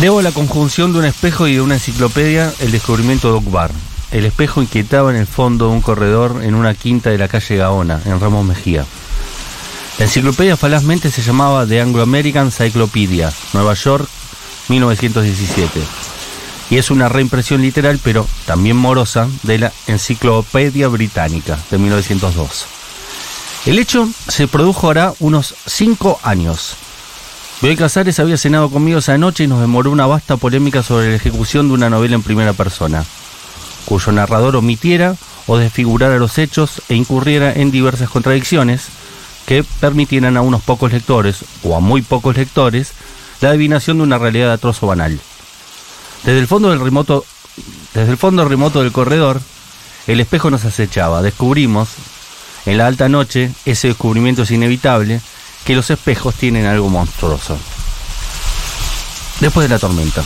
Debo la conjunción de un espejo y de una enciclopedia el descubrimiento de Okbar. El espejo inquietaba en el fondo de un corredor en una quinta de la calle Gaona, en Ramos Mejía. La enciclopedia falazmente se llamaba The Anglo-American Cyclopedia, Nueva York, 1917. Y es una reimpresión literal, pero también morosa, de la Enciclopedia Británica, de 1902. El hecho se produjo ahora unos cinco años. Bioy Casares había cenado conmigo esa noche y nos demoró una vasta polémica sobre la ejecución de una novela en primera persona, cuyo narrador omitiera o desfigurara los hechos e incurriera en diversas contradicciones que permitieran a unos pocos lectores, o a muy pocos lectores, la adivinación de una realidad atroz o banal. Desde el fondo del remoto, desde el fondo remoto del corredor, el espejo nos acechaba. Descubrimos, en la alta noche, ese descubrimiento es inevitable, que los espejos tienen algo monstruoso. Después de la tormenta.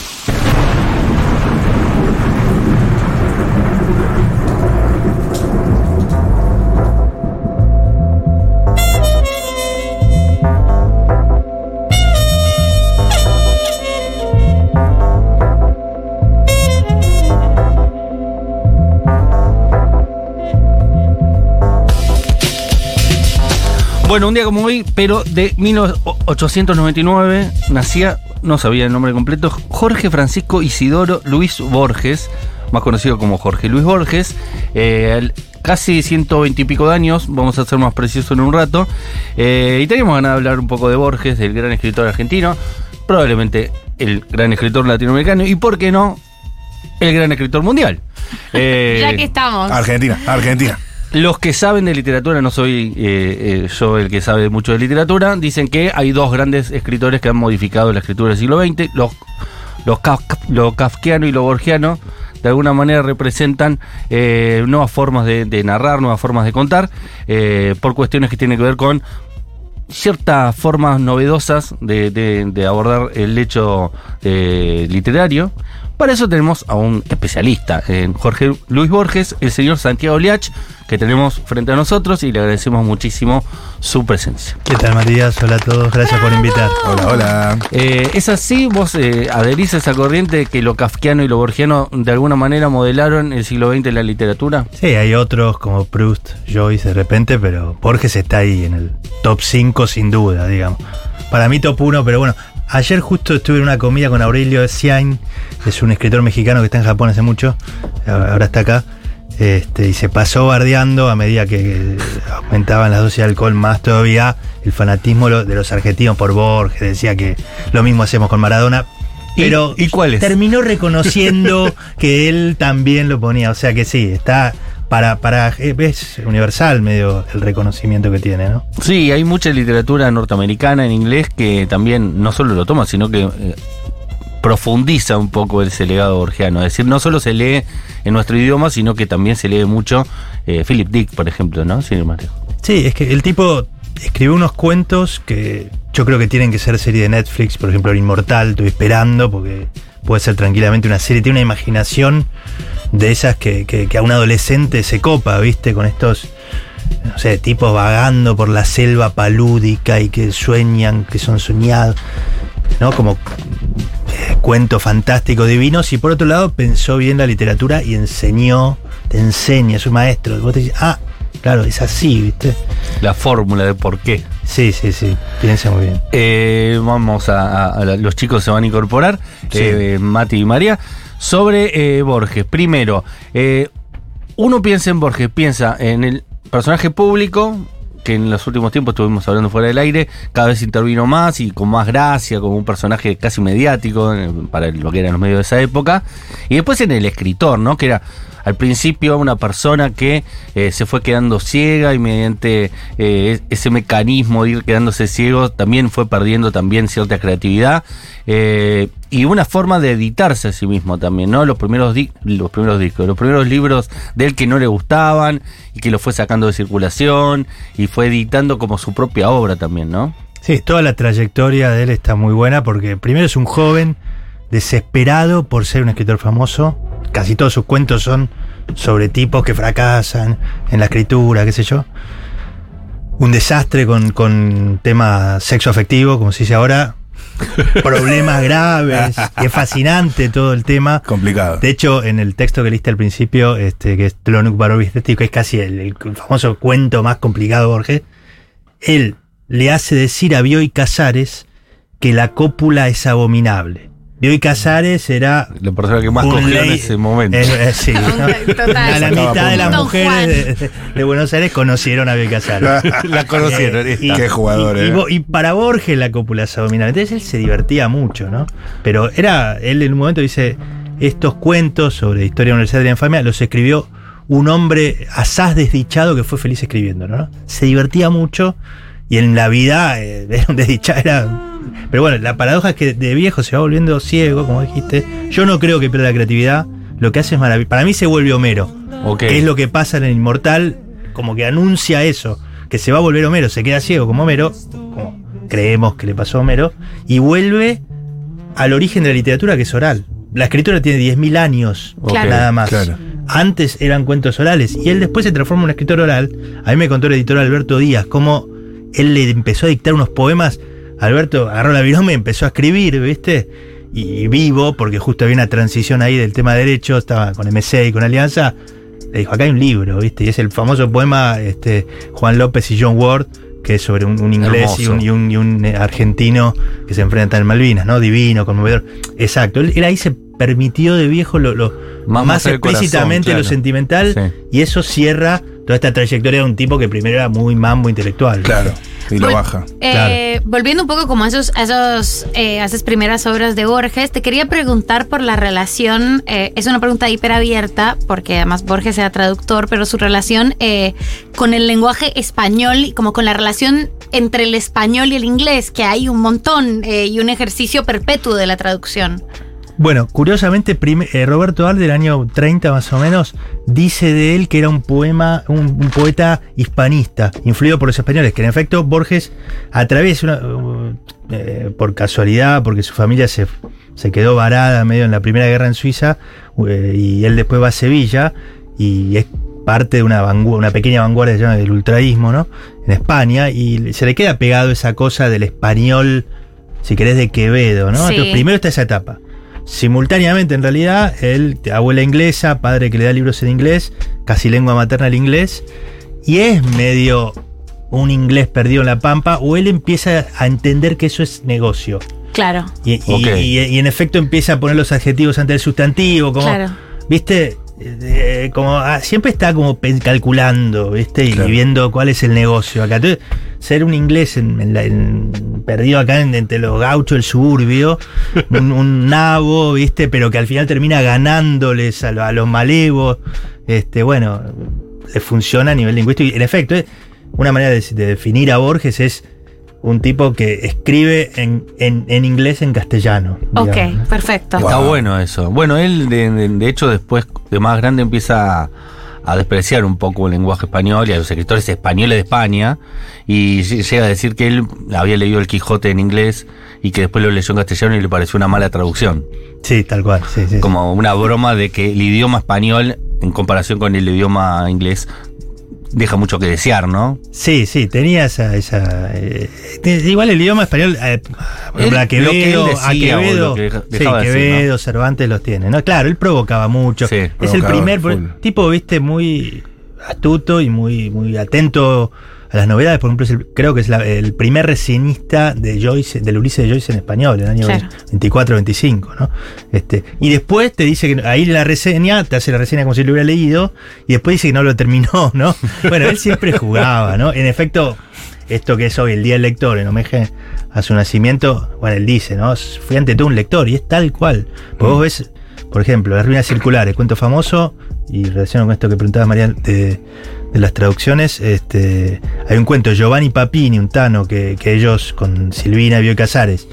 Bueno, un día como hoy, pero de 1899, nacía, no sabía el nombre completo, Jorge Francisco Isidoro Luis Borges, más conocido como Jorge Luis Borges, eh, casi 120 y pico de años, vamos a ser más precisos en un rato, eh, y teníamos ganas de hablar un poco de Borges, del gran escritor argentino, probablemente el gran escritor latinoamericano, y por qué no, el gran escritor mundial. Eh, ya que estamos. Argentina, Argentina. Los que saben de literatura, no soy eh, eh, yo el que sabe mucho de literatura, dicen que hay dos grandes escritores que han modificado la escritura del siglo XX. Los, los lo kafkiano y lo borgiano de alguna manera representan eh, nuevas formas de, narrar, nuevas formas de contar, por cuestiones que tienen que ver con ciertas formas novedosas de, abordar el hecho literario. Para eso tenemos a un especialista en Jorge Luis Borges, el señor Santiago Liach, que tenemos frente a nosotros y le agradecemos muchísimo su presencia. ¿Qué tal, Matías? Hola a todos, gracias por invitar. Hola, hola. Eh, ¿Es así? ¿Vos eh, adherís a esa corriente que lo kafkiano y lo borgiano de alguna manera modelaron el siglo XX en la literatura? Sí, hay otros como Proust, Joyce de repente, pero Borges está ahí en el top 5 sin duda, digamos. Para mí top 1, pero bueno, Ayer justo estuve en una comida con Aurelio Siain, es un escritor mexicano que está en Japón hace mucho, ahora está acá, este, y se pasó bardeando a medida que aumentaban las dosis de alcohol más todavía el fanatismo de los argentinos por Borges, decía que lo mismo hacemos con Maradona. Pero ¿Y, cuál es? terminó reconociendo que él también lo ponía. O sea que sí, está para, para eh, es universal medio el reconocimiento que tiene, ¿no? Sí, hay mucha literatura norteamericana en inglés que también no solo lo toma, sino que eh, profundiza un poco ese legado borgiano. Es decir, no solo se lee en nuestro idioma, sino que también se lee mucho eh, Philip Dick, por ejemplo, ¿no? Sin embargo. Sí, es que el tipo escribió unos cuentos que yo creo que tienen que ser serie de Netflix, por ejemplo, El Inmortal, estoy esperando, porque puede ser tranquilamente una serie, tiene una imaginación de esas que, que, a un adolescente se copa, ¿viste? Con estos, no sé, tipos vagando por la selva palúdica y que sueñan, que son soñados, ¿no? Como eh, cuentos fantásticos, divinos. Y por otro lado, pensó bien la literatura y enseñó, te enseña, es un maestro. Vos te dices, ah, claro, es así, ¿viste? La fórmula de por qué. Sí, sí, sí, piensa muy bien. Eh, vamos a, los chicos se van a incorporar, eh, Mati y María sobre eh, Borges. Primero, eh, uno piensa en Borges, piensa en el personaje público, que en los últimos tiempos estuvimos hablando fuera del aire, cada vez intervino más y con más gracia, como un personaje casi mediático eh, para lo que eran los medios de esa época. Y después en el escritor, ¿no? Que era al principio una persona que eh, se fue quedando ciega y mediante eh, ese mecanismo de ir quedándose ciego también fue perdiendo también cierta creatividad eh, y una forma de editarse a sí mismo también, ¿no? Los primeros, los primeros discos, los primeros libros de él que no le gustaban y que lo fue sacando de circulación y fue editando como su propia obra también, ¿no? Sí, toda la trayectoria de él está muy buena porque primero es un joven desesperado por ser un escritor famoso, casi todos sus cuentos son sobre tipos que fracasan en la escritura, qué sé yo. Un desastre con, con tema sexo afectivo, como se dice ahora. problemas graves. y es fascinante todo el tema. Complicado. De hecho, en el texto que leíste al principio, este, que es Tlonuk Baroviteti, que es casi el, el famoso cuento más complicado de Borges, él le hace decir a Bioy Casares que la cópula es abominable. Bioy Casares era La persona que más cogió en ese momento. eh, eh, sí, ¿no? Total. A la mitad de las mujeres de, Buenos Aires conocieron a Bioy Casares. la conocieron. Eh. Qué jugador, y, y eh. para Borges la cópula es abominable. Entonces él se divertía mucho, ¿no? Pero era, él en un momento dice, estos cuentos sobre historia universal de la infamia los escribió un hombre asaz desdichado que fue feliz escribiendo, ¿no? Se divertía mucho y en la vida eh, era un desdichado, era... Pero bueno, la paradoja es que de viejo se va volviendo ciego, como dijiste. Yo no creo que pierda la creatividad. Lo que hace es maravilloso. Para mí se vuelve Homero. Ok. Que es lo que pasa en el Inmortal, como que anuncia eso, que se va a volver Homero, se queda ciego como Homero, como creemos que le pasó a Homero, y vuelve al origen de la literatura que es oral. La escritura tiene 10.000 años, Claro. nada más. Claro. Antes eran cuentos orales, y él después se transforma en un escritor oral. A mí me contó el editor Alberto Díaz, cómo él le empezó a dictar unos poemas. Alberto agarró la virome y empezó a escribir, ¿viste? Y vivo, porque justo había una transición ahí del tema de derecho, estaba con MC y con Alianza. Le dijo, acá hay un libro, ¿viste? Y es el famoso poema este, Juan López y John Ward, que es sobre un, un inglés y un, Hermoso. y, un, y un, eh, argentino que se enfrentan en Malvinas, ¿no? Divino, conmovedor. Exacto. Él, él ahí se permitió de viejo lo, lo- Más corazón, explícitamente lo sentimental Sí. y eso cierra toda esta trayectoria de un tipo que primero era muy mambo intelectual. Claro. Y lo Vol- baja. Eh, Volviendo un poco como a, esos, a, esos, eh, a esas primeras obras de Borges, te quería preguntar por la relación, eh, es una pregunta hiperabierta, porque además Borges era traductor, pero su relación eh, con el lenguaje español y como con la relación entre el español y el inglés, que hay un montón eh, y un ejercicio perpetuo de la traducción. Bueno, curiosamente, eh, Roberto Al del año 30 más o menos dice de él que era un poema, un, un poeta hispanista, influido por los españoles, que en efecto Borges, a través, una- eh, por casualidad, porque su familia se, se quedó varada medio en la Primera Guerra en Suiza, eh, y él después va a Sevilla, y es parte de una, vangu- una pequeña vanguardia del ultraísmo, ¿no? En España, y se le queda pegado esa cosa del español, si querés, de Quevedo, ¿no? Sí. Entonces, primero está esa etapa. Simultáneamente, en realidad, él, abuela inglesa, padre que le da libros en inglés, casi lengua materna el inglés, y es medio un inglés perdido en la pampa, o él empieza a entender que eso es negocio. Claro, Y, y- Ok. y- y en efecto empieza a poner los adjetivos ante el sustantivo, como, claro. ¿viste? Eh, como ah, siempre está como calculando, ¿viste? Y Claro. viendo cuál es el negocio acá. Entonces, ser un inglés en- en la- en- perdido acá en- entre los gauchos del suburbio, un, un nabo, ¿viste? Pero que al final termina ganándoles a, lo- a los malevos. Este, bueno, le funciona a nivel lingüístico. Y en efecto, eh, una manera de, de definir a Borges es un tipo que escribe en, en- en inglés en castellano. Ok, digamos. perfecto. Wow. Está bueno eso. Bueno, él de, de- de hecho después de más grande empieza a, a despreciar un poco el lenguaje español y a los escritores españoles de España y ll- llega a decir que él había leído el Quijote en inglés y que después lo leyó en castellano y le pareció una mala traducción. Sí, tal cual. Sí, sí. Como una broma de que el idioma español en comparación con el idioma inglés deja mucho que desear, ¿no? Sí, sí, tenía esa. esa eh, igual el idioma español. eh, Él- a lo que él Quevedo, a decía o Quevedo, lo que sí, decir, Quevedo, Cervantes los tiene. No, claro, él provocaba mucho. Sí, es el primer full. tipo, viste, muy astuto y muy, muy atento a las novedades. Por ejemplo, es el- creo que es la- el primer reseñista de Joyce, del Ulises de Joyce en español, en el año Claro. 24-25, ¿no? Este, y después te dice que ahí la reseña, te hace la reseña como si lo hubiera leído, y después dice que no lo terminó, ¿no? Bueno, él siempre jugaba, ¿no? En efecto, esto que es hoy el Día del Lector, en homenaje a su nacimiento, bueno, él dice, ¿no? Fui ante todo un lector, y es tal cual. Porque vos ves, por ejemplo, Las Ruinas Circulares, cuento famoso, y relacionado con esto que preguntaba María de, de las traducciones, este, hay un cuento, Giovanni Papini, un tano, que, que ellos con Silvina y Bioy Casares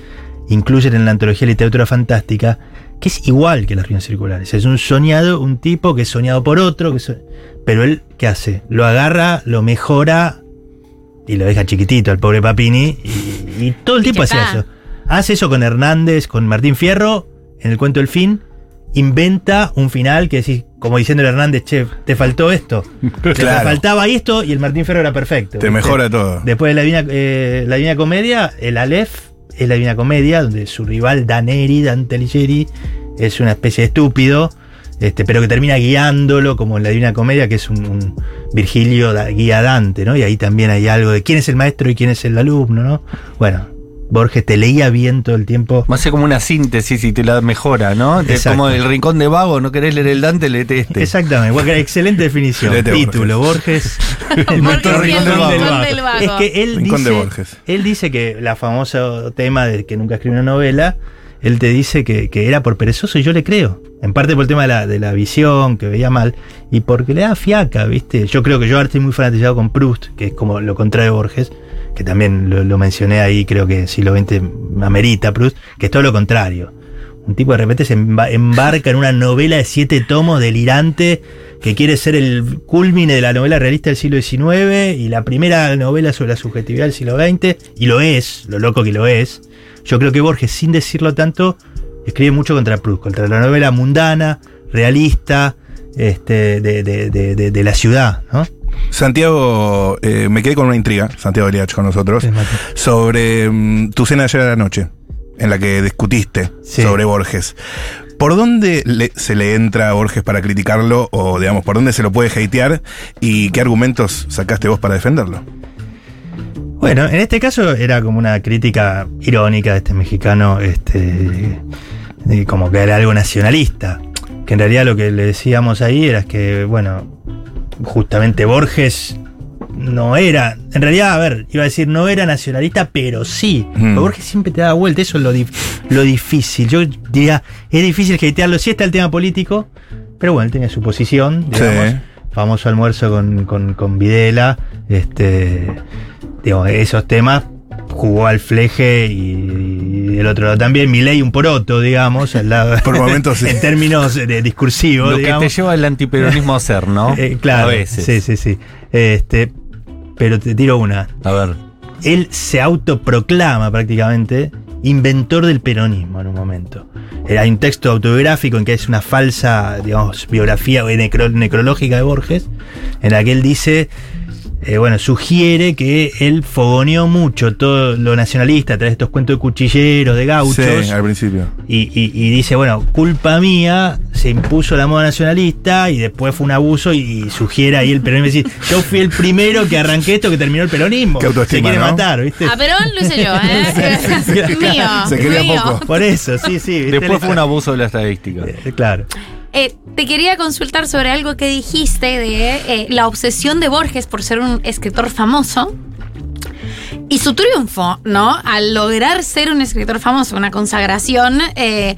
incluyen en la antología literatura fantástica, que es igual que las ruinas circulares. Es un soñado, un tipo que es soñado por otro, que so- pero él, ¿qué hace? Lo agarra, lo mejora y lo deja chiquitito al pobre Papini. Y, y todo el tiempo hacía eso. Hace eso con Hernández, con Martín Fierro, en el cuento El Fin. Inventa un final que decís, como diciendo Hernández, che, te faltó esto. Te Claro. faltaba esto y el Martín Fierro era perfecto. Te ¿viste? mejora todo. Después de la Divina, eh, la Divina Comedia, el Aleph es la Divina Comedia, donde su rival Daneri, Dante Alighieri, es una especie de estúpido, este, pero que termina guiándolo, como en la Divina Comedia, que es un, un Virgilio da- guía Dante, ¿no? Y ahí también hay algo de quién es el maestro y quién es el alumno, ¿no? Bueno, Borges te leía bien todo el tiempo. Más como una síntesis y te la mejora, ¿no? Te- Exacto. como el rincón de vago, no querés leer el Dante, leete este. Exactamente, bueno, excelente definición. Léete Título, Borges. El rincón del rincón vago. del vago. Es que él Rincón dice, de Borges. él dice que la famosa tema de que nunca escribió una novela, él te dice que, que era por perezoso y yo le creo. En parte por el tema de la, de la visión, que veía mal, y porque le da fiaca, ¿viste? Yo creo que yo ahora estoy muy fanatizado con Proust, que es como lo contrario de Borges, que también lo, mencioné ahí, creo que siglo XX amerita Proust, que es todo lo contrario. Un tipo de repente se emba- embarca en una novela de siete tomos delirante que quiere ser el culmine de la novela realista del siglo XIX y la primera novela sobre la subjetividad del siglo XX, y lo es, lo loco que lo es. Yo creo que Borges, sin decirlo tanto, escribe mucho contra Proust, contra la novela mundana, realista, este, de- de- de- de la ciudad, ¿no? Santiago, eh, me quedé con una intriga, Santiago Eliach con nosotros, sobre mm, tu cena de ayer a la noche, en la que discutiste Sí. sobre Borges. ¿Por dónde le- se le entra a Borges para criticarlo? O, digamos, ¿por dónde se lo puede hatear? ¿Y qué argumentos sacaste vos para defenderlo? Bueno, en este caso era como una crítica irónica de este mexicano, este, de como que era algo nacionalista. Que en realidad lo que le decíamos ahí era que, bueno, justamente Borges no era, en realidad, a ver, iba a decir no era nacionalista, pero sí. Mm. Borges siempre te da vuelta, eso es lo, lo difícil. Yo diría, es difícil hatearlo, sí está el tema político, pero bueno, él tenía su posición, digamos. Sí. Famoso almuerzo con, con, con Videla, este, digamos, esos temas jugó al fleje y, y el otro lado también, Milei un poroto, digamos, al lado, Por momentos, sí. en términos de discursivos, Lo que te lleva el antiperonismo a hacer, ¿no? Eh, claro, A veces. sí, sí, sí. Este, pero te tiro una. A ver. Él se autoproclama prácticamente inventor del peronismo en un momento. Eh, hay un texto autobiográfico en que es una falsa, digamos, biografía eh, necro- necrológica de Borges, en la que él dice, eh, bueno, sugiere que él fogoneó mucho todo lo nacionalista a través de estos cuentos de cuchilleros, de gauchos. Sí, al principio. Y, y- y dice, bueno, culpa mía, se impuso la moda nacionalista y después fue un abuso y, y sugiere ahí el peronismo. Dice, yo fui el primero que arranqué esto, que terminó el peronismo. Qué autoestima, se quiere ¿no? matar, ¿viste? A Perón lo hice yo, ¿eh? mío. Se quería mío. poco. Por eso, sí, sí. ¿viste? Después fue un abuso de la estadística. Eh, Claro. Eh, te quería consultar sobre algo que dijiste de eh, la obsesión de Borges por ser un escritor famoso y su triunfo, ¿no? Al lograr ser un escritor famoso, una consagración, eh,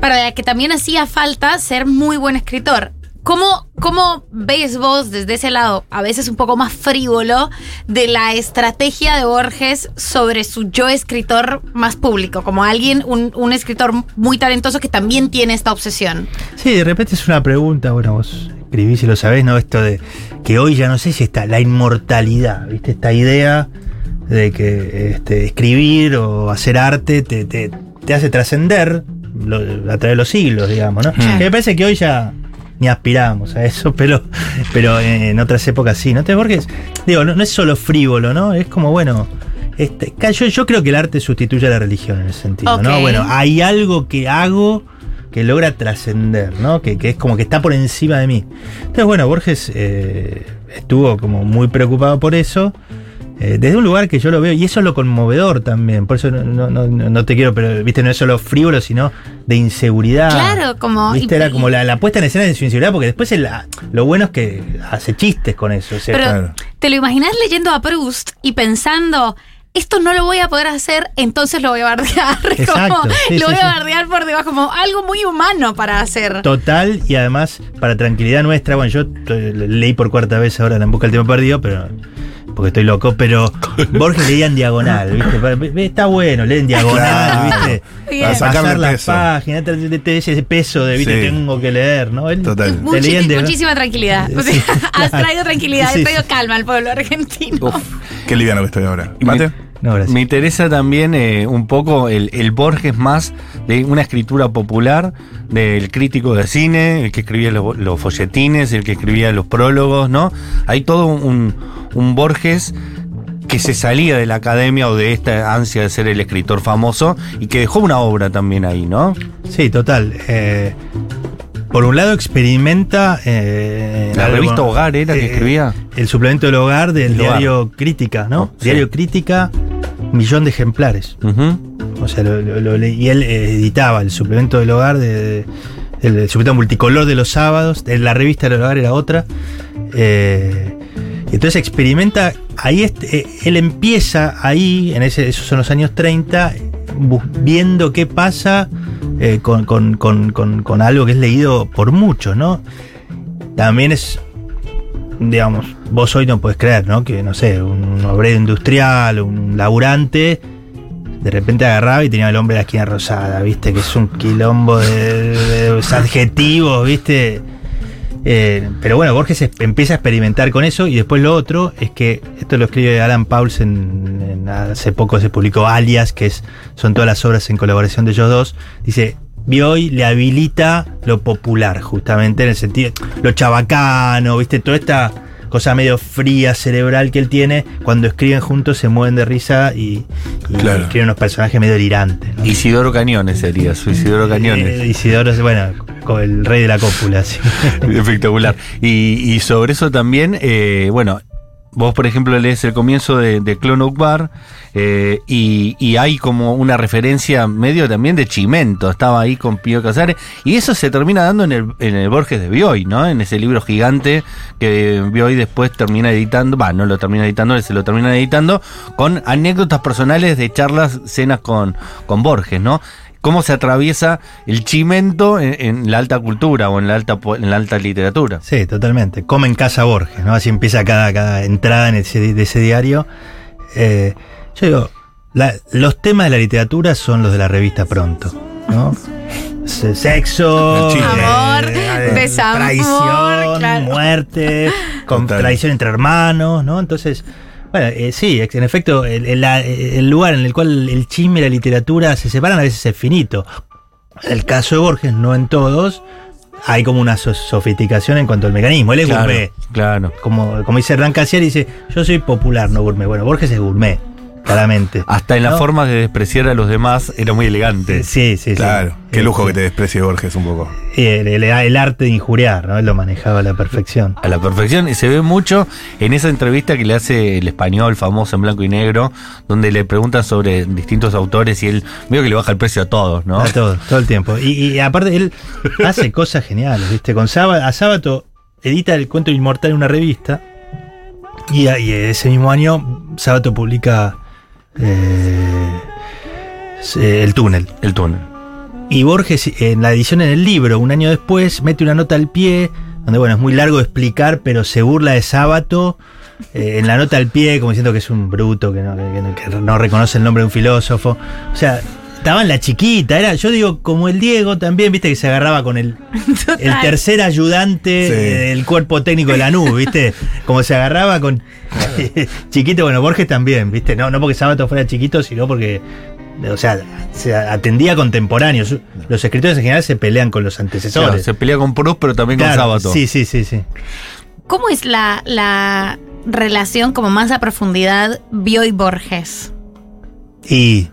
para la que también hacía falta ser muy buen escritor. ¿Cómo, ¿Cómo ves vos desde ese lado, a veces un poco más frívolo, de la estrategia de Borges sobre su yo escritor más público? Como alguien, un, un escritor muy talentoso que también tiene esta obsesión. Sí, de repente es una pregunta, bueno, vos escribís y lo sabés, ¿no? Esto de que hoy ya no sé si está la inmortalidad, ¿viste? Esta idea de que este, escribir o hacer arte te, te- te hace trascender a través de los siglos, digamos, ¿no? Que me parece que hoy ya ni aspiramos a eso, pero, pero en otras épocas sí, ¿no? Entonces, Borges, digo, no, no es solo frívolo, ¿no? Es como, bueno, este, yo, yo creo que el arte sustituye a la religión en ese sentido, ¿no? Bueno, hay algo que hago que logra trascender, ¿no? Que, que es como que está por encima de mí. Entonces, bueno, Borges eh, estuvo como muy preocupado por eso. Eh, desde un lugar que yo lo veo, y eso es lo conmovedor también, por eso no, no- no- no te quiero, pero viste, no es solo frívolo, sino de inseguridad. Claro, como- Viste, y- era como la, la puesta en escena de su inseguridad, porque después el- lo bueno es que hace chistes con eso. o sea, Pero claro. te lo imaginas leyendo a Proust y pensando, esto no lo voy a poder hacer, entonces lo voy a bardear. Exacto, Como, sí, lo sí, voy a bardear por debajo, como algo muy humano para hacer. Total, y además, para tranquilidad nuestra, bueno, yo eh, leí por cuarta vez ahora En Busca del Tiempo Perdido, pero porque estoy loco, pero Borges leía en diagonal, ¿viste? Está bueno, lee en diagonal, Claro. ¿viste? Para Pasar las páginas, ese peso de, ¿viste? Sí. Tengo que leer, ¿no? Él Total. muchísima tranquilidad. O sea, Sí, has claro. traído tranquilidad, Sí, has traído sí. calma al pueblo argentino. Uf. Qué liviano que estoy ahora. Y ¿Mate? No, gracias. Me interesa también eh, un poco el, el Borges más de una escritura popular, del crítico de cine, el que escribía los, los folletines, el que escribía los prólogos, ¿no? Hay todo un, un Borges que se salía de la academia o de esta ansia de ser el escritor famoso y que dejó una obra también ahí, ¿no? Sí, total. Eh, por un lado experimenta... eh, La algo- revista Hogar era que eh, escribía. El suplemento del hogar del El Hogar. diario Crítica, ¿no? Oh, sí. Diario Crítica, millón de ejemplares. O sea, lo, lo- lo le- y él eh, editaba el suplemento del hogar, de, de- el, suplemento multicolor de los sábados, de la revista del hogar era otra. Eh, entonces experimenta, ahí eh, él empieza ahí, en ese, esos son los años 30, bu- viendo qué pasa eh, con, con- con- con- con algo que es leído por muchos, ¿no? También es digamos, vos hoy no podés creer, ¿no? Que, no sé, un obrero industrial, un laburante, de repente agarraba y tenía el hombre de la esquina rosada, ¿viste? Que es un quilombo de, de adjetivos, ¿viste? Eh, pero bueno, Borges es- empieza a experimentar con eso y después lo otro es que, esto lo escribe Alan Pauls en, hace poco se publicó Alias, que son todas las obras en colaboración de ellos dos, dice, Bioy le habilita lo popular, justamente en el sentido, lo chabacano, ¿viste? Toda esta cosa medio fría, cerebral que él tiene, cuando escriben juntos se mueven de risa y, y Claro. escriben unos personajes medio delirantes. ¿no? Isidoro Cañones sería, su Isidoro Cañones. Eh, Isidoro, bueno, el rey de la cópula, sí. Espectacular. Y, y sobre eso también, eh, bueno, vos por ejemplo lees el comienzo de, de Clone Bar eh, y, y hay como una referencia medio también de Chimento, estaba ahí con Pío Casares, y eso se termina dando en el, en el Borges de Bioy, ¿no? En ese libro gigante que Bioy después termina editando, va, no lo termina editando, se lo termina editando, con anécdotas personales de charlas, cenas con, con Borges, ¿no? Cómo se atraviesa el chimento en, en la alta cultura o en la alta, en la alta literatura. Sí, totalmente. Come en casa Borges, ¿no? Así empieza cada, cada entrada en ese, de ese diario. Eh, yo digo, la- los temas de la literatura son los de la revista Pronto, ¿no? Se- Sexo, chisme. Amor, desamor, traición, claro. muerte, con traición entre hermanos, ¿no? Entonces, bueno, eh, sí, en efecto, el, el- el lugar en el cual el chisme y la literatura se separan a veces es finito. En el caso de Borges, no en todos, hay como una so- sofisticación en cuanto al mecanismo. Él es Claro, gourmet. claro. Como, como dice Hernán Casieri, dice, yo soy popular, no gourmet. Bueno, Borges es gourmet, claramente. Hasta en la ¿No? forma de despreciar a los demás era muy elegante. Sí, sí, sí. Claro, qué Eh, lujo que te desprecie Borges un poco. Y el, el- el arte de injuriar, ¿no? Él lo manejaba a la perfección. A la perfección, y se ve mucho en esa entrevista que le hace el español famoso en blanco y negro, donde le preguntan sobre distintos autores y él veo que le baja el precio a todos, ¿no? A todo, todo el tiempo. Y, y aparte, él hace cosas geniales, ¿viste? Con Sábato, a Sábato edita el cuento inmortal en una revista. Y, y ese mismo año, Sábato publica eh, El túnel. El túnel. Y Borges, en la edición en el libro, un año después, mete una nota al pie, donde, bueno, es muy largo de explicar, pero se burla de Sábato. eh, en la nota al pie, como diciendo que es un bruto, que no, que no- que no reconoce el nombre de un filósofo. O sea, estaba en la chiquita, era, yo digo, como el Diego también, viste, que se agarraba con el, el tercer ayudante Sí. del cuerpo técnico de la NU, viste, como se agarraba con chiquito, bueno, Borges también, viste, no, no porque Sábato fuera chiquito, sino porque o sea, se atendía a contemporáneos. Los escritores en general se pelean con los Claro, antecesores. se pelea con Proust, pero también Claro, con Sábato. Sí, sí, sí, sí. ¿Cómo es la, la relación como más a profundidad Bioy Borges? Y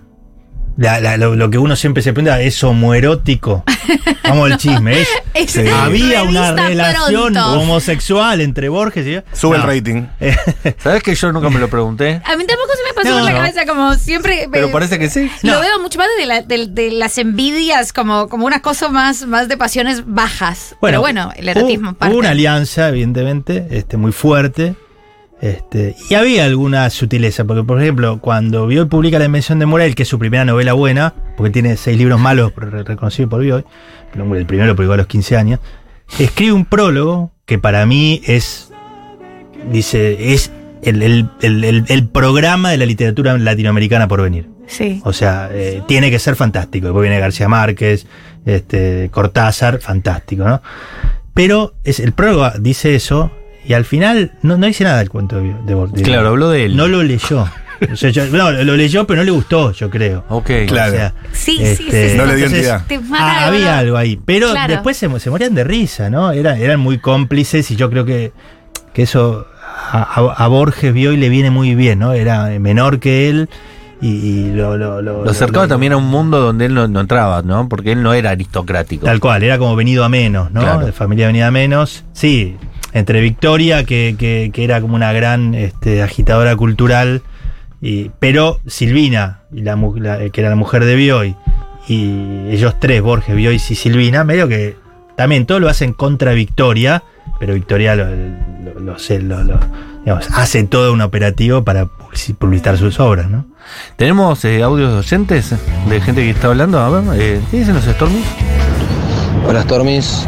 la- la- lo, lo que uno siempre se pregunta es homoerótico. Vamos al chisme. ¿es? Es Sí. Había una relación Pronto. homosexual entre Borges y Sube No. el rating. ¿Sabes que yo nunca me lo pregunté? A mí tampoco se me pasó No, por la no. cabeza como siempre. Pero eh, parece que sí. Lo No. veo mucho más de, la- de- de las envidias, como, como una cosa más, más de pasiones bajas. Pero bueno, el erotismo hubo una alianza, evidentemente, este, muy fuerte. Este, y había alguna sutileza, porque por ejemplo, cuando Bioy publica La Invención de Morel, que es su primera novela buena, porque tiene seis libros malos re- reconocidos por Bioy, pero el primero publicó a los 15 años, escribe un prólogo que para mí es, dice, es el, el- el- el- el programa de la literatura latinoamericana por venir. Sí. O sea, eh, tiene que ser fantástico. Después viene García Márquez, este, Cortázar, fantástico, ¿no? Pero es, el prólogo dice eso y al final no, no dice nada del cuento de, de Bor- de- Claro, habló de él. No lo leyó. O sea, yo- no, lo leyó, pero no le gustó, yo creo. Ok. Claro. O sea, Sí, sí, este, sí, sí. No le dio entonces, entidad. Ah, había algo ahí. Pero Claro. después se, se morían de risa, ¿no? Eran, eran muy cómplices y yo creo que, que eso a, a- a Borges Bioy le viene muy bien, ¿no? Era menor que él y, y lo, lo, Lo acercaba también a un mundo donde él no, no entraba, ¿no? Porque él no era aristocrático. Tal cual, era como venido a menos, ¿no? Claro. De familia venida a menos. Sí, entre Victoria, que, que- que era como una gran este, agitadora cultural, y, pero Silvina, y la, mu- la- que era la mujer de Bioy, y ellos tres, Borges, Bioy y Silvina, medio que también todo lo hacen contra Victoria, pero Victoria lo, lo- lo sé, lo- lo- digamos, hace todo un operativo para publici- publicitar sus obras, ¿no? ¿Tenemos eh, audios de oyentes? De gente que está hablando. A ver, eh, ¿qué dicen los Stormies? Hola Stormis,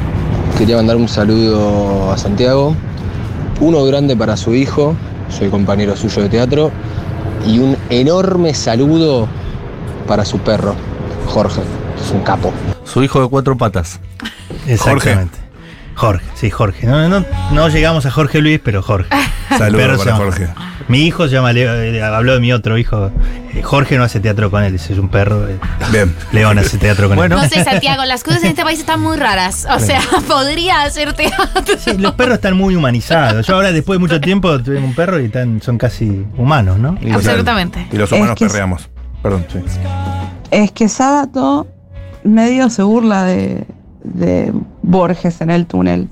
quería mandar un saludo a Santiago, uno grande para su hijo, soy compañero suyo de teatro, y un enorme saludo para su perro, Jorge, es un capo. Su hijo de cuatro patas. Exactamente. Jorge, sí, Jorge. No, no, no llegamos a Jorge Luis, pero Jorge. Saludos para Jorge. Mi hijo se llama Leo, eh, habló de mi otro hijo. Eh, Jorge no hace teatro con él, es un perro. eh, Bien. León hace teatro con Bueno. No sé, Santiago, las cosas en este país están muy raras. O sea, podría hacer teatro. él. Sí, los perros están muy humanizados. Yo ahora, después de mucho tiempo, tuve un perro y están, son casi humanos, ¿no? Y- Absolutamente. Y los humanos Es que- perreamos. Perdón, sí. Es que Sábato medio se burla de, de Borges en el túnel.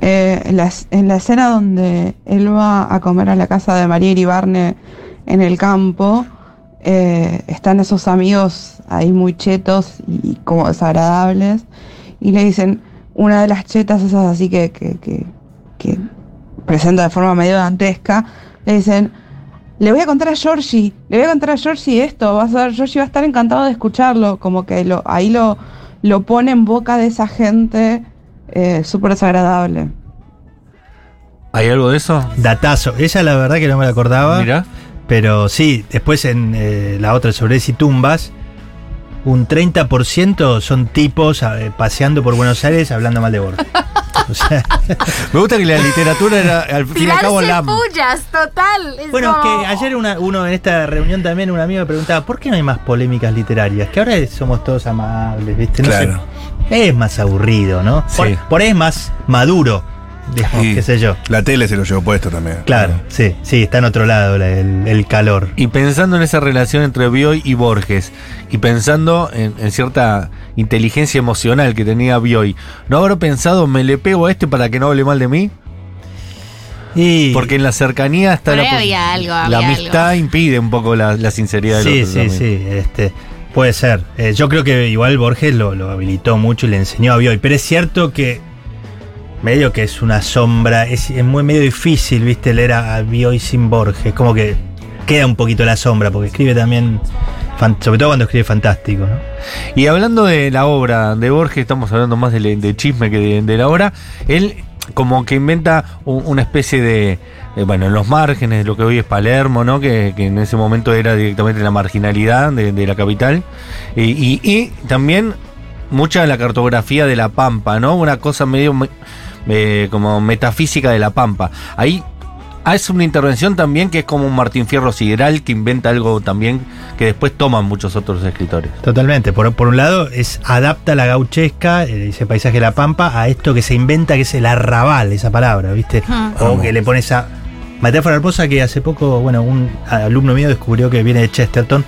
Eh, en, la, en la escena donde él va a comer a la casa de María Iribarne en el campo, eh, están esos amigos ahí muy chetos y como desagradables, y le dicen, una de las chetas esas así que, que, que, que presenta de forma medio dantesca, le dicen, le voy a contar a Georgie, le voy a contar a Georgie esto, vas a ver, Georgie va a estar encantado de escucharlo, como que lo, ahí lo, lo pone en boca de esa gente eh, súper desagradable. ¿Hay algo de eso? Datazo. Ella la verdad que no me la acordaba. Mira. Pero sí, después en eh, la otra sobre y tumbas, un 30% son tipos eh, paseando por Buenos Aires hablando mal de Borges. O sea, Me gusta que la literatura era al fin y al cabo la. pullas, total. Es Bueno, como- que ayer una- uno en esta reunión también, un amigo me preguntaba, ¿por qué no hay más polémicas literarias? Que ahora somos todos amables, ¿viste? No Claro. sé. Es más aburrido, ¿no? Por, Sí. por ahí es más maduro, digamos, qué sé yo. La tele se lo llevó puesto también. Claro, sí, sí, está en otro lado la- el, el calor. Y pensando en esa relación entre Bioy y Borges, y pensando en, en cierta inteligencia emocional que tenía Bioy, ¿no habrá pensado, me le pego a este para que no hable mal de mí? Y, Porque en la cercanía está la, había algo, la amistad impide un poco la, la sinceridad Sí, del otro. sí, también. sí, este, puede ser. Eh, yo creo que igual Borges lo, lo habilitó mucho y le enseñó a Bioy, pero es cierto que medio que es una sombra, es, es muy medio difícil, viste, leer a, a Bioy sin Borges, como que queda un poquito la sombra, porque escribe también, sobre todo cuando escribe fantástico, ¿no? Y hablando de la obra de Borges, estamos hablando más de, de chisme que de, de la obra, él como que inventa un- una especie de, bueno, en los márgenes de lo que hoy es Palermo, ¿no? Que, en ese momento era directamente la marginalidad de, la capital, y- y también mucha de la cartografía de la Pampa, ¿no? Una cosa medio me- eh, como metafísica de la Pampa. Ahí hace una intervención también que es como un Martín Fierro Sideral que inventa algo también que después toman muchos otros escritores. Totalmente. Por, por un lado, es adapta la gauchesca, eh, ese paisaje de la pampa, a esto que se inventa, que es el arrabal, esa palabra, ¿viste? Ujú. O que le pone esa metáfora hermosa que hace poco, bueno, un alumno mío descubrió que viene de Chesterton.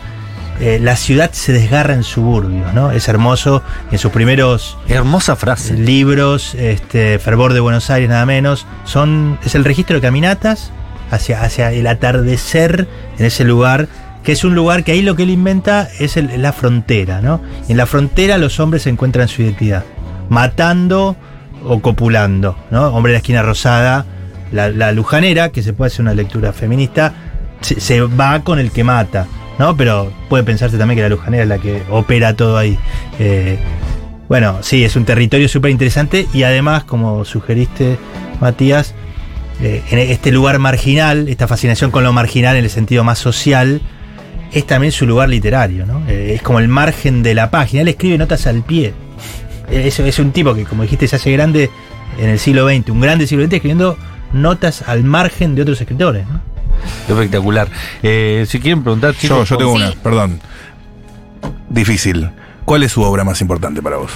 Eh, la ciudad se desgarra en suburbios, ¿no? Es hermoso. En sus primeros Hermosa frase. libros, este, Fervor de Buenos Aires, nada menos, son, es el registro de caminatas hacia, hacia el atardecer en ese lugar, que es un lugar que ahí lo que él inventa es el- la frontera, ¿no? Y en la frontera los hombres encuentran su identidad, matando o copulando, ¿no? Hombre de la esquina rosada, la, la lujanera, que se puede hacer una lectura feminista, se, se va con el que mata, ¿no? Pero puede pensarse también que la lujanera es la que opera todo ahí. Eh, bueno, sí, es un territorio súper interesante y además, como sugeriste, Matías, eh, en este lugar marginal, esta fascinación con lo marginal en el sentido más social, es también su lugar literario, ¿no? Eh, es como el margen de la página. Él escribe notas al pie. Es, es un tipo que, como dijiste, se hace grande en el siglo XX, un grande siglo XX escribiendo notas al margen de otros escritores. Espectacular. Eh, si quieren preguntar, Yo, chicos, yo tengo Sí. una, perdón. Difícil. ¿Cuál es su obra más importante para vos?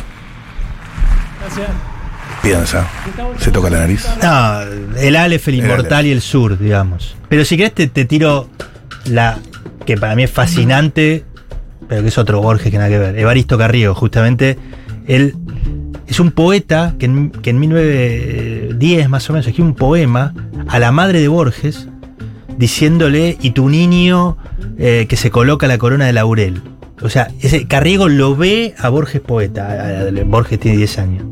piensa? ¿Se toca la nariz? No, el Aleph, el El inmortal Aleph. y el sur, digamos. Pero si querés te, te tiro la que para mí es fascinante, pero que es otro Borges que nada que ver. Evaristo Carriego, justamente. Él es un poeta que en, que en 1910 más o menos escribió un poema a la madre de Borges diciéndole, y tu niño eh, que se coloca la corona de laurel. O sea, ese, Carriego lo ve a Borges poeta. Borges tiene 10 años.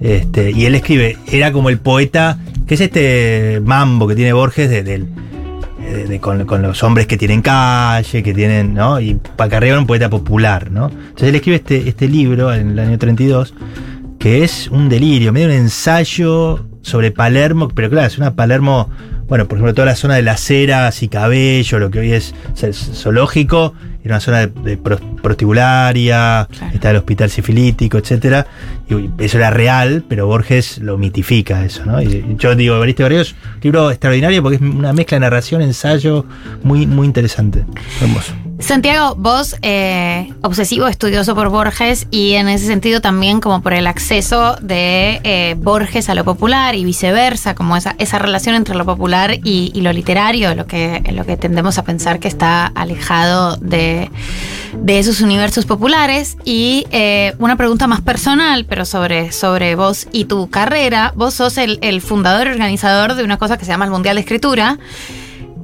Este, y él escribe, era como el poeta, que es este mambo que tiene Borges de, de- de- con, con los hombres que tienen calle, que tienen, ¿no? Y para Carriego era un poeta popular, ¿no? Entonces él escribe este, este libro en el año 32, que es un delirio, medio un ensayo sobre Palermo, pero claro, es una Palermo, bueno, por ejemplo, toda la zona de las ceras y cabello, lo que hoy es zoológico, era una zona de, de pro- prostibularia, está el hospital sifilítico, etcétera, y eso era real, pero Borges lo mitifica eso, ¿no? Y yo digo, Evaristo un libro extraordinario porque es una mezcla de narración, ensayo, muy, muy interesante. Hermoso. Santiago, vos eh, obsesivo estudioso por Borges y en ese sentido también como por el acceso de eh, Borges a lo popular y viceversa, como esa, esa relación entre lo popular y, y lo literario, lo que, lo que tendemos a pensar que está alejado de, de esos universos populares. Y eh, una pregunta más personal, pero sobre, sobre vos y tu carrera. Vos sos el, el fundador y organizador de una cosa que se llama el Mundial de Escritura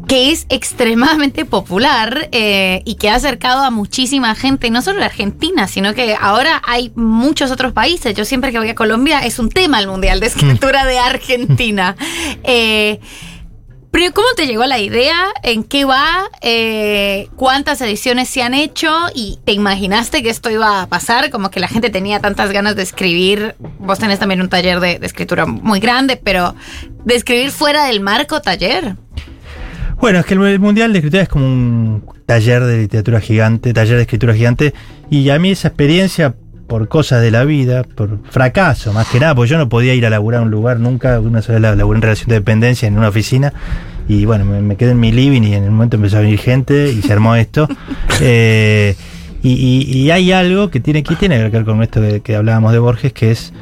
que es extremadamente popular eh, y que ha acercado a muchísima gente, no solo Argentina, sino que ahora hay muchos otros países. Yo siempre que voy a Colombia es un tema el Mundial de Escritura de Argentina. Eh, pero ¿cómo te llegó la idea? ¿En qué va? Eh, ¿Cuántas ediciones se han hecho? ¿Y te imaginaste que esto iba a pasar? Como que la gente tenía tantas ganas de escribir. Vos tenés también un taller de, de escritura muy grande, pero de escribir fuera del marco taller. Bueno, es que el Mundial de Escritura es como un taller de literatura gigante, taller de escritura gigante, y a mí esa experiencia, por cosas de la vida, por fracaso más que nada, porque yo no podía ir a laburar a un lugar nunca, una sola vez laburé en relación de dependencia en una oficina, y bueno, me, me quedé en mi living y en el momento empezó a venir gente y se armó esto. Eh, y, y- y hay algo que tiene que tiene que ver con esto que, que hablábamos de Borges, que es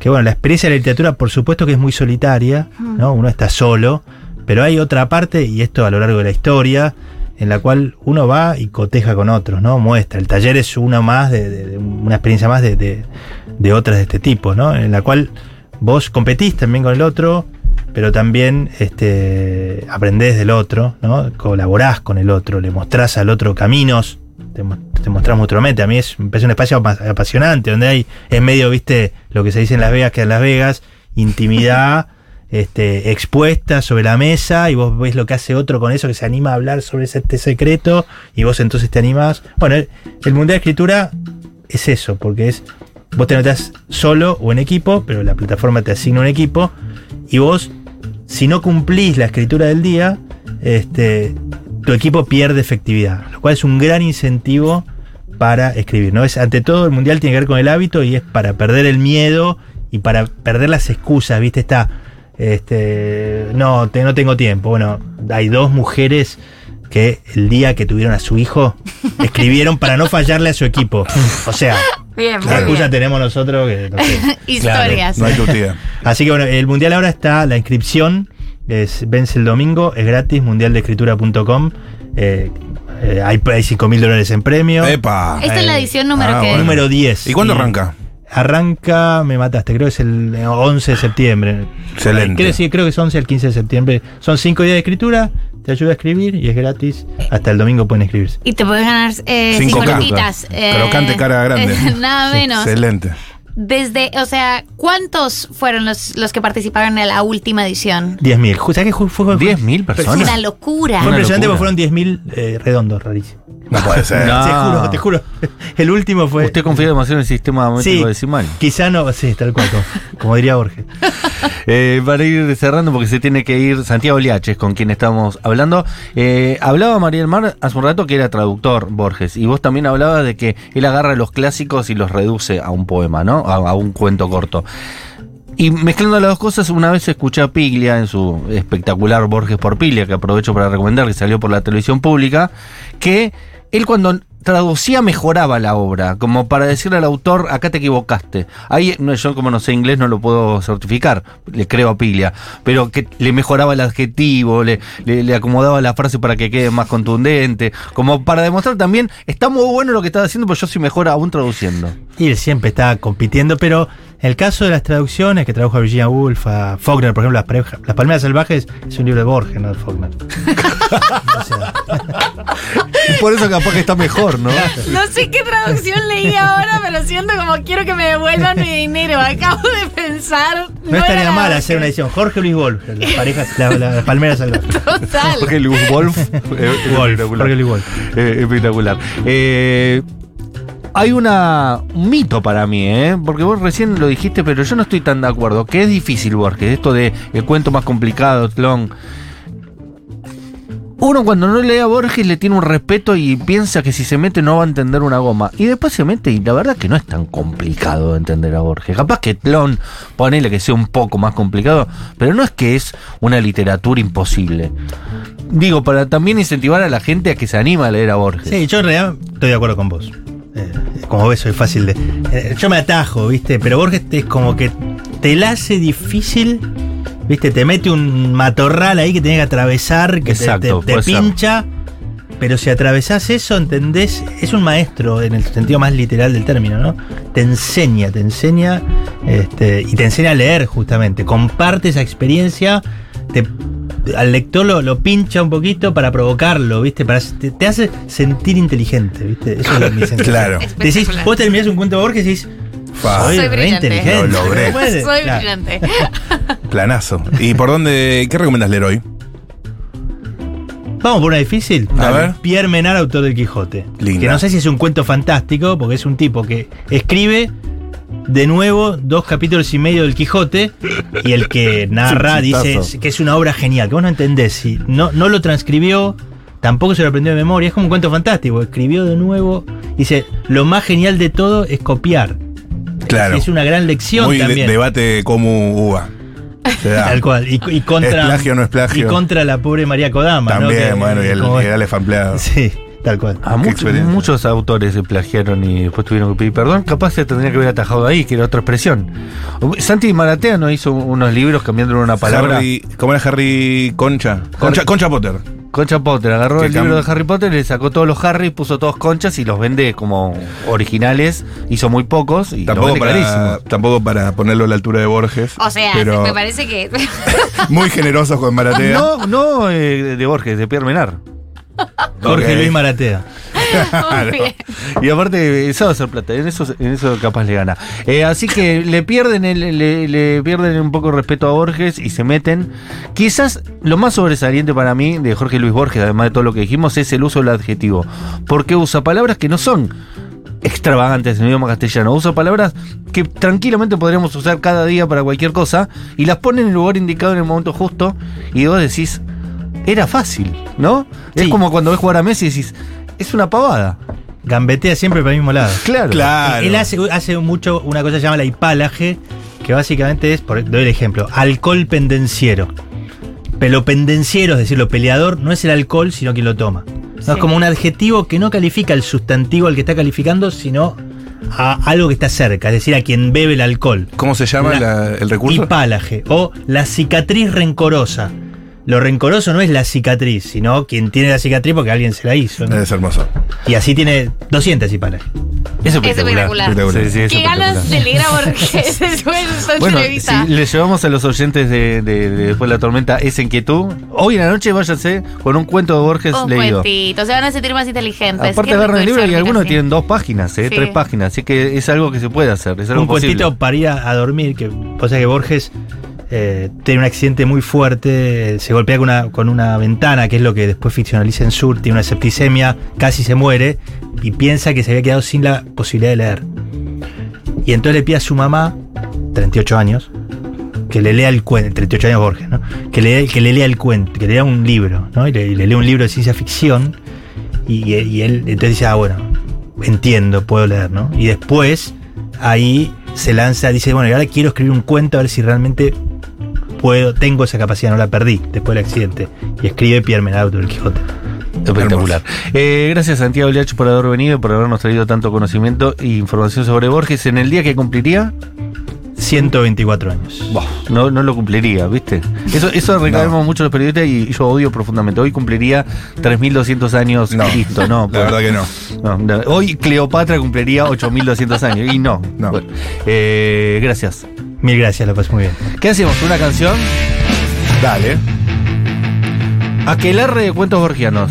que bueno, la experiencia de la literatura, por supuesto que es muy solitaria, ¿no? Uno está solo, pero hay otra parte, y esto a lo largo de la historia, en la cual uno va y coteja con otros, ¿no? Muestra. El taller es una más, de, una experiencia más de, de- otras de este tipo, ¿no? En la cual vos competís también con el otro, pero también este, aprendés del otro, ¿no? Colaborás con el otro, le mostrás al otro caminos, te, te mostrás mutuamente. A mí es, un espacio apa- apasionante, donde hay, en medio, viste, lo que se dice en Las Vegas, que en Las Vegas, intimidad este, expuesta sobre la mesa y vos ves lo que hace otro con eso, que se anima a hablar sobre ese- este secreto y vos entonces te animás. Bueno, el, Mundial de Escritura es eso, porque es, vos te anotás solo o en equipo, pero la plataforma te asigna un equipo y vos, si no cumplís la escritura del día, este, tu equipo pierde efectividad, lo cual es un gran incentivo para escribir. ¿no? Es, ante todo, el mundial tiene que ver con el hábito y es para perder el miedo y para perder las excusas, ¿viste? Está, este, no, te- no tengo tiempo. Bueno, hay dos mujeres que el día que tuvieron a su hijo escribieron para no fallarle a su equipo. O sea, Bien, la excusa bien. tenemos nosotros que no sé. Historias. No hay. Así que bueno, el mundial ahora está, la inscripción es, vence el domingo, es gratis, mundialdeescritura.com. Eh, eh, hay, hay 5 mil dólares en premio. ¡Epa! Esta es la edición número Ah, que. bueno. Número 10. ¿Y cuándo Y arranca? Arranca, me mataste, creo que es el 11 de septiembre. Excelente. Creo, sí, creo que es 11 al 15 de septiembre. Son 5 días de escritura, te ayuda a escribir y es gratis. Hasta el domingo pueden escribirse. Y te puedes ganar eh, Cinco cinco caras. notitas. eh, Crocante cara grande. nada menos. Excelente. Desde, o sea, ¿cuántos fueron los, los que participaron en la última edición? 10.000. Ju- ¿Sabes qué fue, fue, fue, 10.000 Es personas. una locura. fue Una impresionante locura. porque fueron 10.000 eh, redondos, rarísimo. No puede ser. No. Te juro, te juro. El último fue. Usted confía demasiado en el sistema métrico Sí, decimal. quizá no, sí, tal cual, como, como diría Borges. Eh, para ir cerrando, porque se tiene que ir Santiago Liaches, con quien estamos hablando. Eh, hablaba María del Mar hace un rato que era traductor Borges, y vos también hablabas de que él agarra los clásicos y los reduce a un poema, ¿no? A, un cuento corto. Y mezclando las dos cosas, una vez escuché a Piglia en su espectacular Borges por Piglia, que aprovecho para recomendar, que salió por la televisión pública, que él cuando traducía mejoraba la obra, como para decirle al autor, acá te equivocaste. Ahí no, yo como no sé inglés no lo puedo certificar, le creo a Pilia, pero que le mejoraba el adjetivo, le, le, le acomodaba la frase para que quede más contundente, como para demostrar también, está muy bueno lo que estás haciendo, pero yo soy mejor aún traduciendo. Y él siempre está compitiendo, pero el caso de las traducciones que tradujo a Virginia Woolf, a Faulkner, por ejemplo, Las, Las Palmeras Salvajes, es un libro de Borges, no de Faulkner. Por eso capaz que está mejor, ¿no? No sé qué traducción leí ahora, pero siento como quiero que me devuelvan mi dinero. Acabo de pensar. no estaría mal la- hacer una edición. Jorge Luis Wolf, las parejas, la- la- las Palmeras. Total. Jorge Luis Wolf. eh, Wolf. Jorge Luis Wolf. Eh, espectacular. Eh, hay una, un mito para mí, ¿eh? porque vos recién lo dijiste, pero yo no estoy tan de acuerdo. Que es difícil, Borges, esto de el cuento más complicado, Tlón. Uno cuando no lee a Borges le tiene un respeto y piensa que si se mete no va a entender una goma. Y después se mete y la verdad que no es tan complicado de entender a Borges. Capaz que Tlón, ponele que sea un poco más complicado, pero no es que es una literatura imposible. Digo, para también incentivar a la gente a que se anima a leer a Borges. Sí, yo en realidad estoy de acuerdo con vos. Eh, como ves, soy fácil de. eh, yo me atajo, ¿viste? Pero Borges es como que te la hace difícil, ¿viste? Te mete un matorral ahí que tenés que atravesar, que te- Exacto, te, te puede ser. pincha. Pero si atravesás eso, ¿entendés? Es un maestro en el sentido más literal del término, ¿no? Te enseña, te enseña este, y te enseña a leer justamente. Comparte esa experiencia, te- al lector lo, lo pincha un poquito para provocarlo, ¿viste? Para, te, te hace sentir inteligente, ¿viste? Eso es lo que me dicen. Claro. Decís, vos terminás un cuento de Borges y decís, soy, Soy re brillante. inteligente. Soy Claro. brillante. planazo. ¿Y por dónde? ¿Qué recomiendas leer hoy? Vamos por una difícil. A ver. Pierre Menard, autor del Quijote. Linda. Que no sé si es un cuento fantástico, porque es un tipo que escribe de nuevo dos capítulos y medio del Quijote y el que narra Es un dice que es una obra genial, que vos no entendés. Si no, no lo transcribió, tampoco se lo aprendió de memoria. Es como un cuento fantástico. Escribió de nuevo. Dice, lo más genial de todo es copiar. Claro. Es una gran lección Muy de- también. debate como uva. Tal cual. Y, y contra, ¿Es plagio o no es plagio? Y contra la pobre María Kodama. ¿no? También, Que- bueno, y el, y el ampliado. Sí, tal cual. A Qué muchos, muchos autores se plagiaron y después tuvieron que pedir perdón. Capaz se tendría que haber atajado ahí, que era otra expresión. Santi Maratea no hizo unos libros cambiándole una palabra. Harry, ¿Cómo era Harry Concha? Concha, Concha Potter. Concha Potter agarró el libro de Harry Potter, le sacó todos los Harry, puso todos conchas y los vende como originales. Hizo muy pocos y los Tampoco vende para, tampoco para ponerlo a la altura de Borges. O sea, pero me parece que. muy generosos con Maratea. No, no eh, de Borges, de Pierre Menard. Jorge. Luis Maratea. Y aparte, eso va a ser plata, en eso, en eso capaz le gana. Eh, así que le pierden, el, le, le pierden un poco el respeto a Borges y se meten. Quizás lo más sobresaliente para mí de Jorge Luis Borges, además de todo lo que dijimos, es el uso del adjetivo. Porque usa palabras que no son extravagantes en el idioma castellano. Usa palabras que tranquilamente podríamos usar cada día para cualquier cosa y las pone en el lugar indicado en el momento justo y vos decís, era fácil, ¿no? Es como cuando ves jugar a Messi y decís, es una pavada. Gambetea siempre para el mismo lado. Claro. Claro. Él hace, hace mucho una cosa que se llama la hipalaje, que básicamente es, por, doy el ejemplo, alcohol pendenciero. Pero pendenciero, es decir, lo peleador, no es el alcohol, sino quien lo toma. No, Sí. Es como un adjetivo que no califica al sustantivo al que está calificando, sino a algo que está cerca, es decir, a quien bebe el alcohol. ¿Cómo se llama La- la- el recurso? Hipálaje o la cicatriz rencorosa. Lo rencoroso no es la cicatriz, sino quien tiene la cicatriz porque alguien se la hizo. ¿no? Es hermoso. Y así tiene 200 hipálajes. Es espectacular. Espectacular. Sí, sí, es Qué ganas de leer a Borges Bueno, entrevista. si le llevamos a los oyentes de, de- de Después de la Tormenta esa inquietud, hoy en la noche váyanse con un cuento de Borges Un leído. cuentito, se van a sentir más inteligentes. Aparte agarran el libro y algunos así. tienen dos páginas, eh, Sí. tres páginas, así que es algo que se puede hacer, es algo un posible. cuentito para ir a, a dormir, que pasa que Borges eh, tiene un accidente muy fuerte, se golpea con una, con una ventana, que es lo que después ficcionaliza en Sur, tiene una septicemia, casi se muere, y piensa que se había quedado sin la posibilidad de leer. Y entonces le pide a su mamá, 38 años, que le lea el cuento, 38 años Borges, ¿no? Que le, que le lea el cuento, que le lea un libro, ¿no? Y le, y le lee un libro de ciencia ficción, y, y él entonces dice, ah, bueno, entiendo, puedo leer, ¿no? Y después, ahí se lanza, dice, bueno, y ahora quiero escribir un cuento a ver si realmente puedo, tengo esa capacidad, no la perdí después del accidente. Y escribe Pierre Menard, del Quijote. Espectacular. Eh, gracias Santiago Liacho por haber venido y por habernos traído tanto conocimiento e información sobre Borges en el día que cumpliría. 124 años. No, no lo cumpliría, ¿viste? Eso, eso reclamamos mucho los periodistas y yo odio profundamente. Hoy cumpliría 3.200 años No, Cristo, ¿no? la verdad que no. no, no. Hoy Cleopatra cumpliría 8.200 años y no. No. Bueno, eh, gracias. Mil gracias, la pasé muy bien. ¿Qué hacemos? ¿Una canción? Dale. Aquelarre de cuentos borgianos.